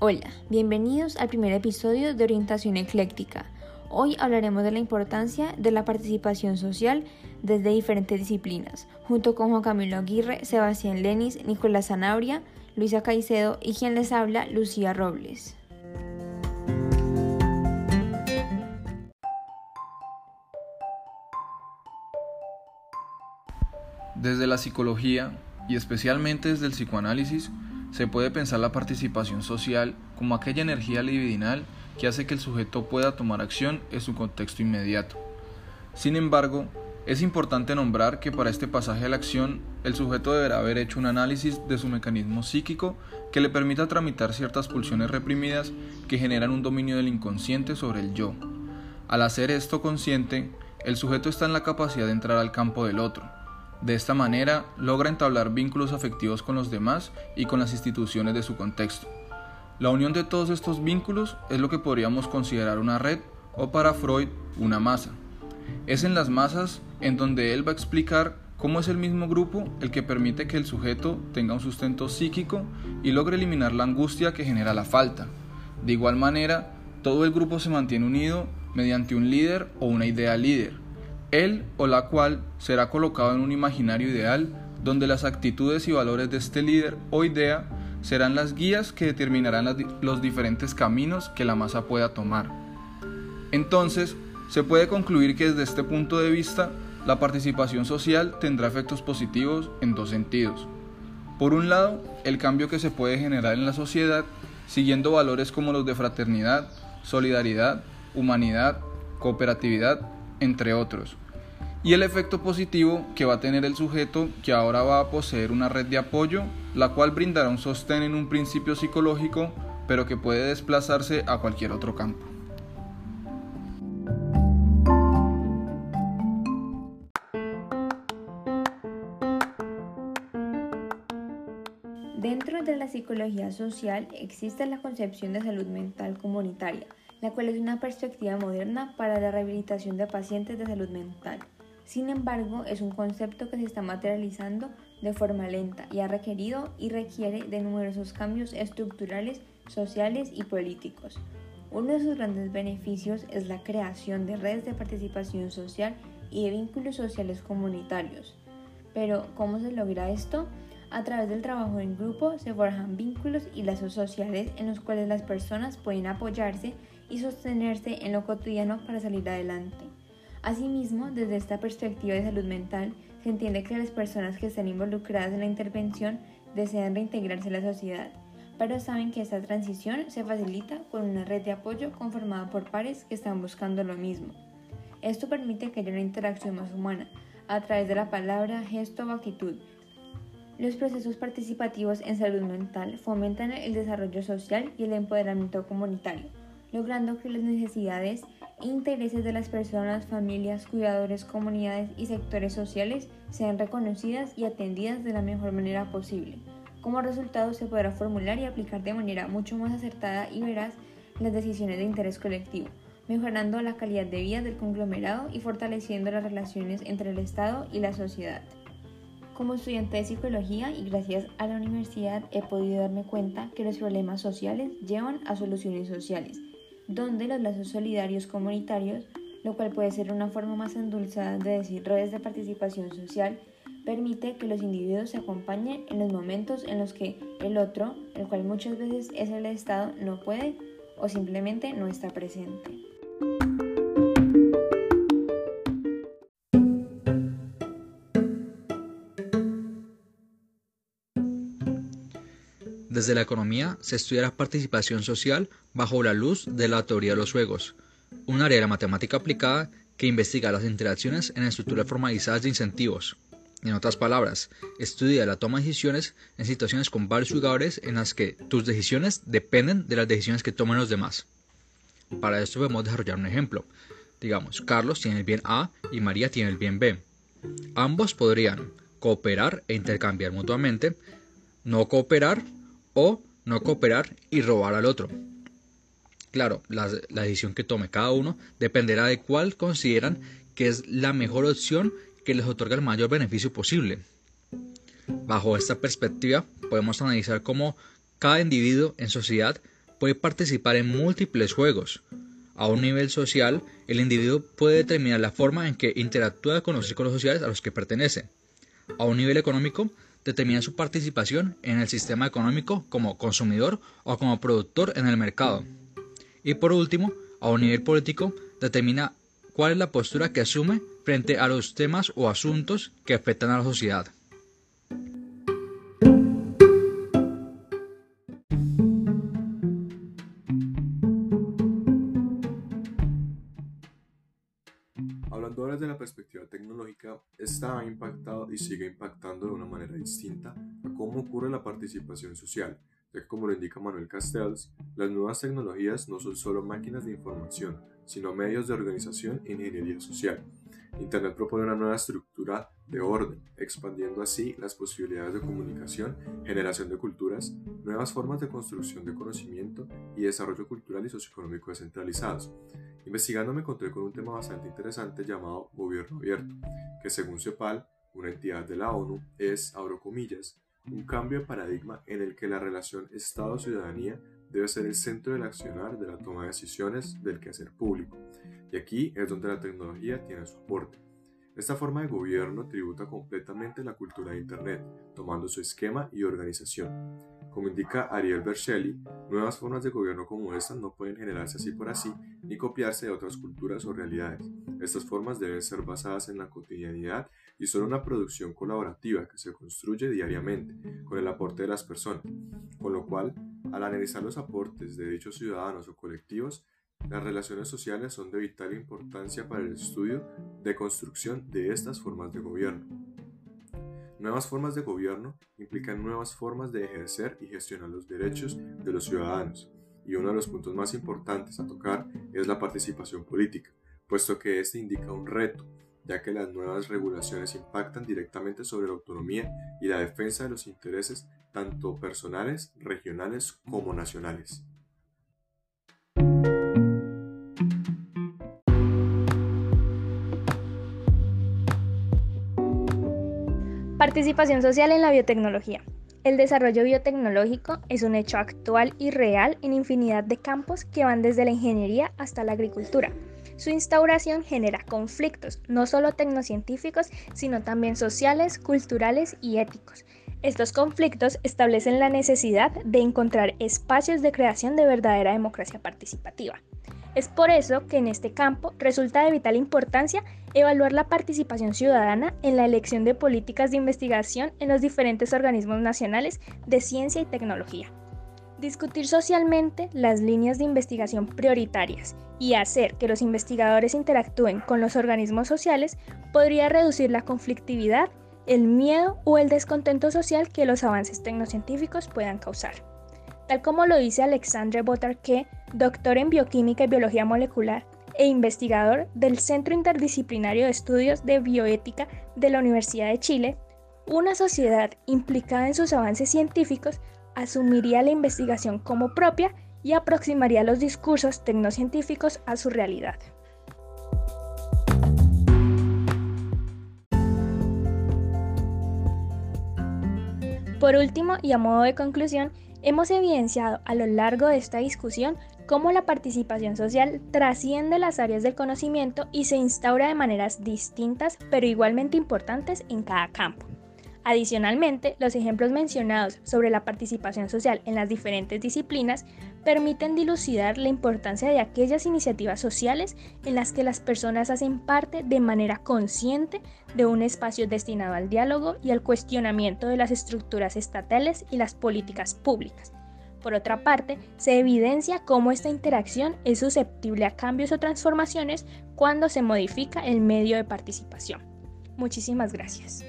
Hola, bienvenidos al primer episodio de Orientación Ecléctica. Hoy hablaremos de la importancia de la participación social desde diferentes disciplinas, junto con Juan Camilo Aguirre, Sebastián Lenis, Nicolás Zanabria, Luisa Caicedo y quien les habla, Lucía Robles. Desde la psicología, y especialmente desde el psicoanálisis, se puede pensar la participación social como aquella energía libidinal que hace que el sujeto pueda tomar acción en su contexto inmediato. Sin embargo, es importante nombrar que para este pasaje a la acción, el sujeto deberá haber hecho un análisis de su mecanismo psíquico que le permita tramitar ciertas pulsiones reprimidas que generan un dominio del inconsciente sobre el yo. Al hacer esto consciente, el sujeto está en la capacidad de entrar al campo del otro, de esta manera, logra entablar vínculos afectivos con los demás y con las instituciones de su contexto. La unión de todos estos vínculos es lo que podríamos considerar una red o para Freud una masa. Es en las masas en donde él va a explicar cómo es el mismo grupo el que permite que el sujeto tenga un sustento psíquico y logre eliminar la angustia que genera la falta. De igual manera, todo el grupo se mantiene unido mediante un líder o una idea líder él o la cual será colocado en un imaginario ideal donde las actitudes y valores de este líder o idea serán las guías que determinarán los diferentes caminos que la masa pueda tomar. Entonces, se puede concluir que desde este punto de vista, la participación social tendrá efectos positivos en dos sentidos. Por un lado, el cambio que se puede generar en la sociedad siguiendo valores como los de fraternidad, solidaridad, humanidad, cooperatividad entre otros. Y el efecto positivo que va a tener el sujeto que ahora va a poseer una red de apoyo, la cual brindará un sostén en un principio psicológico, pero que puede desplazarse a cualquier otro campo. Dentro de la psicología social existe la concepción de salud mental comunitaria, la cual es una perspectiva moderna para la rehabilitación de pacientes de salud mental. Sin embargo, es un concepto que se está materializando de forma lenta y ha requerido y requiere de numerosos cambios estructurales, sociales y políticos. Uno de sus grandes beneficios es la creación de redes de participación social y de vínculos sociales comunitarios. Pero, ¿cómo se logra esto? A través del trabajo en grupo se forjan vínculos y lazos sociales en los cuales las personas pueden apoyarse y sostenerse en lo cotidiano para salir adelante. Asimismo, desde esta perspectiva de salud mental, se entiende que las personas que están involucradas en la intervención desean reintegrarse a la sociedad, pero saben que esta transición se facilita con una red de apoyo conformada por pares que están buscando lo mismo. Esto permite que haya una interacción más humana, a través de la palabra, gesto o actitud. Los procesos participativos en salud mental fomentan el desarrollo social y el empoderamiento comunitario, logrando que las necesidades e intereses de las personas, familias, cuidadores, comunidades y sectores sociales sean reconocidas y atendidas de la mejor manera posible. Como resultado se podrá formular y aplicar de manera mucho más acertada y veraz las decisiones de interés colectivo, mejorando la calidad de vida del conglomerado y fortaleciendo las relaciones entre el Estado y la sociedad. Como estudiante de psicología y gracias a la universidad he podido darme cuenta que los problemas sociales llevan a soluciones sociales donde los lazos solidarios comunitarios, lo cual puede ser una forma más endulzada de decir redes de participación social, permite que los individuos se acompañen en los momentos en los que el otro, el cual muchas veces es el Estado, no puede o simplemente no está presente. Desde la economía se estudia la participación social bajo la luz de la teoría de los juegos, un área de la matemática aplicada que investiga las interacciones en estructuras formalizadas de incentivos. En otras palabras, estudia la toma de decisiones en situaciones con varios jugadores en las que tus decisiones dependen de las decisiones que toman los demás. Para esto podemos desarrollar un ejemplo. Digamos, Carlos tiene el bien A y María tiene el bien B. Ambos podrían cooperar e intercambiar mutuamente, no cooperar o no cooperar y robar al otro. Claro, la, decisión que tome cada uno dependerá de cuál consideran que es la mejor opción que les otorga el mayor beneficio posible. Bajo esta perspectiva, podemos analizar cómo cada individuo en sociedad puede participar en múltiples juegos. A un nivel social, el individuo puede determinar la forma en que interactúa con los círculos sociales a los que pertenece. A un nivel económico, determina su participación en el sistema económico como consumidor o como productor en el mercado. Y por último, a un nivel político, determina cuál es la postura que asume frente a los temas o asuntos que afectan a la sociedad. Hablando ahora de la perspectiva tecnológica, esta ha impactado y sigue impactando de una manera distinta a cómo ocurre la participación social, ya que como lo indica Manuel Castells, las nuevas tecnologías no son solo máquinas de información, sino medios de organización e ingeniería social. Internet propone una nueva estructura de orden, expandiendo así las posibilidades de comunicación, generación de culturas, nuevas formas de construcción de conocimiento y desarrollo cultural y socioeconómico descentralizados. Investigando me encontré con un tema bastante interesante llamado gobierno abierto, que según CEPAL, una entidad de la ONU, es, abro comillas, un cambio de paradigma en el que la relación Estado-ciudadanía debe ser el centro del accionar de la toma de decisiones del quehacer público. Y aquí es donde la tecnología tiene su aporte. Esta forma de gobierno tributa completamente la cultura de Internet, tomando su esquema y organización. Como indica Ariel Berchelli, nuevas formas de gobierno como esta no pueden generarse así por así ni copiarse de otras culturas o realidades. Estas formas deben ser basadas en la cotidianidad y son una producción colaborativa que se construye diariamente con el aporte de las personas, con lo cual, al analizar los aportes de dichos ciudadanos o colectivos, las relaciones sociales son de vital importancia para el estudio de construcción de estas formas de gobierno. Nuevas formas de gobierno implican nuevas formas de ejercer y gestionar los derechos de los ciudadanos, y uno de los puntos más importantes a tocar es la participación política, puesto que este indica un reto, ya que las nuevas regulaciones impactan directamente sobre la autonomía y la defensa de los intereses tanto personales, regionales como nacionales. Participación social en la biotecnología. El desarrollo biotecnológico es un hecho actual y real en infinidad de campos que van desde la ingeniería hasta la agricultura. Su instauración genera conflictos, no solo tecnocientíficos, sino también sociales, culturales y éticos. Estos conflictos establecen la necesidad de encontrar espacios de creación de verdadera democracia participativa. Es por eso que en este campo resulta de vital importancia evaluar la participación ciudadana en la elección de políticas de investigación en los diferentes organismos nacionales de ciencia y tecnología. Discutir socialmente las líneas de investigación prioritarias y hacer que los investigadores interactúen con los organismos sociales podría reducir la conflictividad, el miedo o el descontento social que los avances tecnocientíficos puedan causar tal como lo dice Alexandre Botarque, doctor en bioquímica y biología molecular e investigador del Centro Interdisciplinario de Estudios de Bioética de la Universidad de Chile, una sociedad implicada en sus avances científicos asumiría la investigación como propia y aproximaría los discursos tecnocientíficos a su realidad. Por último, y a modo de conclusión, Hemos evidenciado a lo largo de esta discusión cómo la participación social trasciende las áreas del conocimiento y se instaura de maneras distintas pero igualmente importantes en cada campo. Adicionalmente, los ejemplos mencionados sobre la participación social en las diferentes disciplinas permiten dilucidar la importancia de aquellas iniciativas sociales en las que las personas hacen parte de manera consciente de un espacio destinado al diálogo y al cuestionamiento de las estructuras estatales y las políticas públicas. Por otra parte, se evidencia cómo esta interacción es susceptible a cambios o transformaciones cuando se modifica el medio de participación. Muchísimas gracias.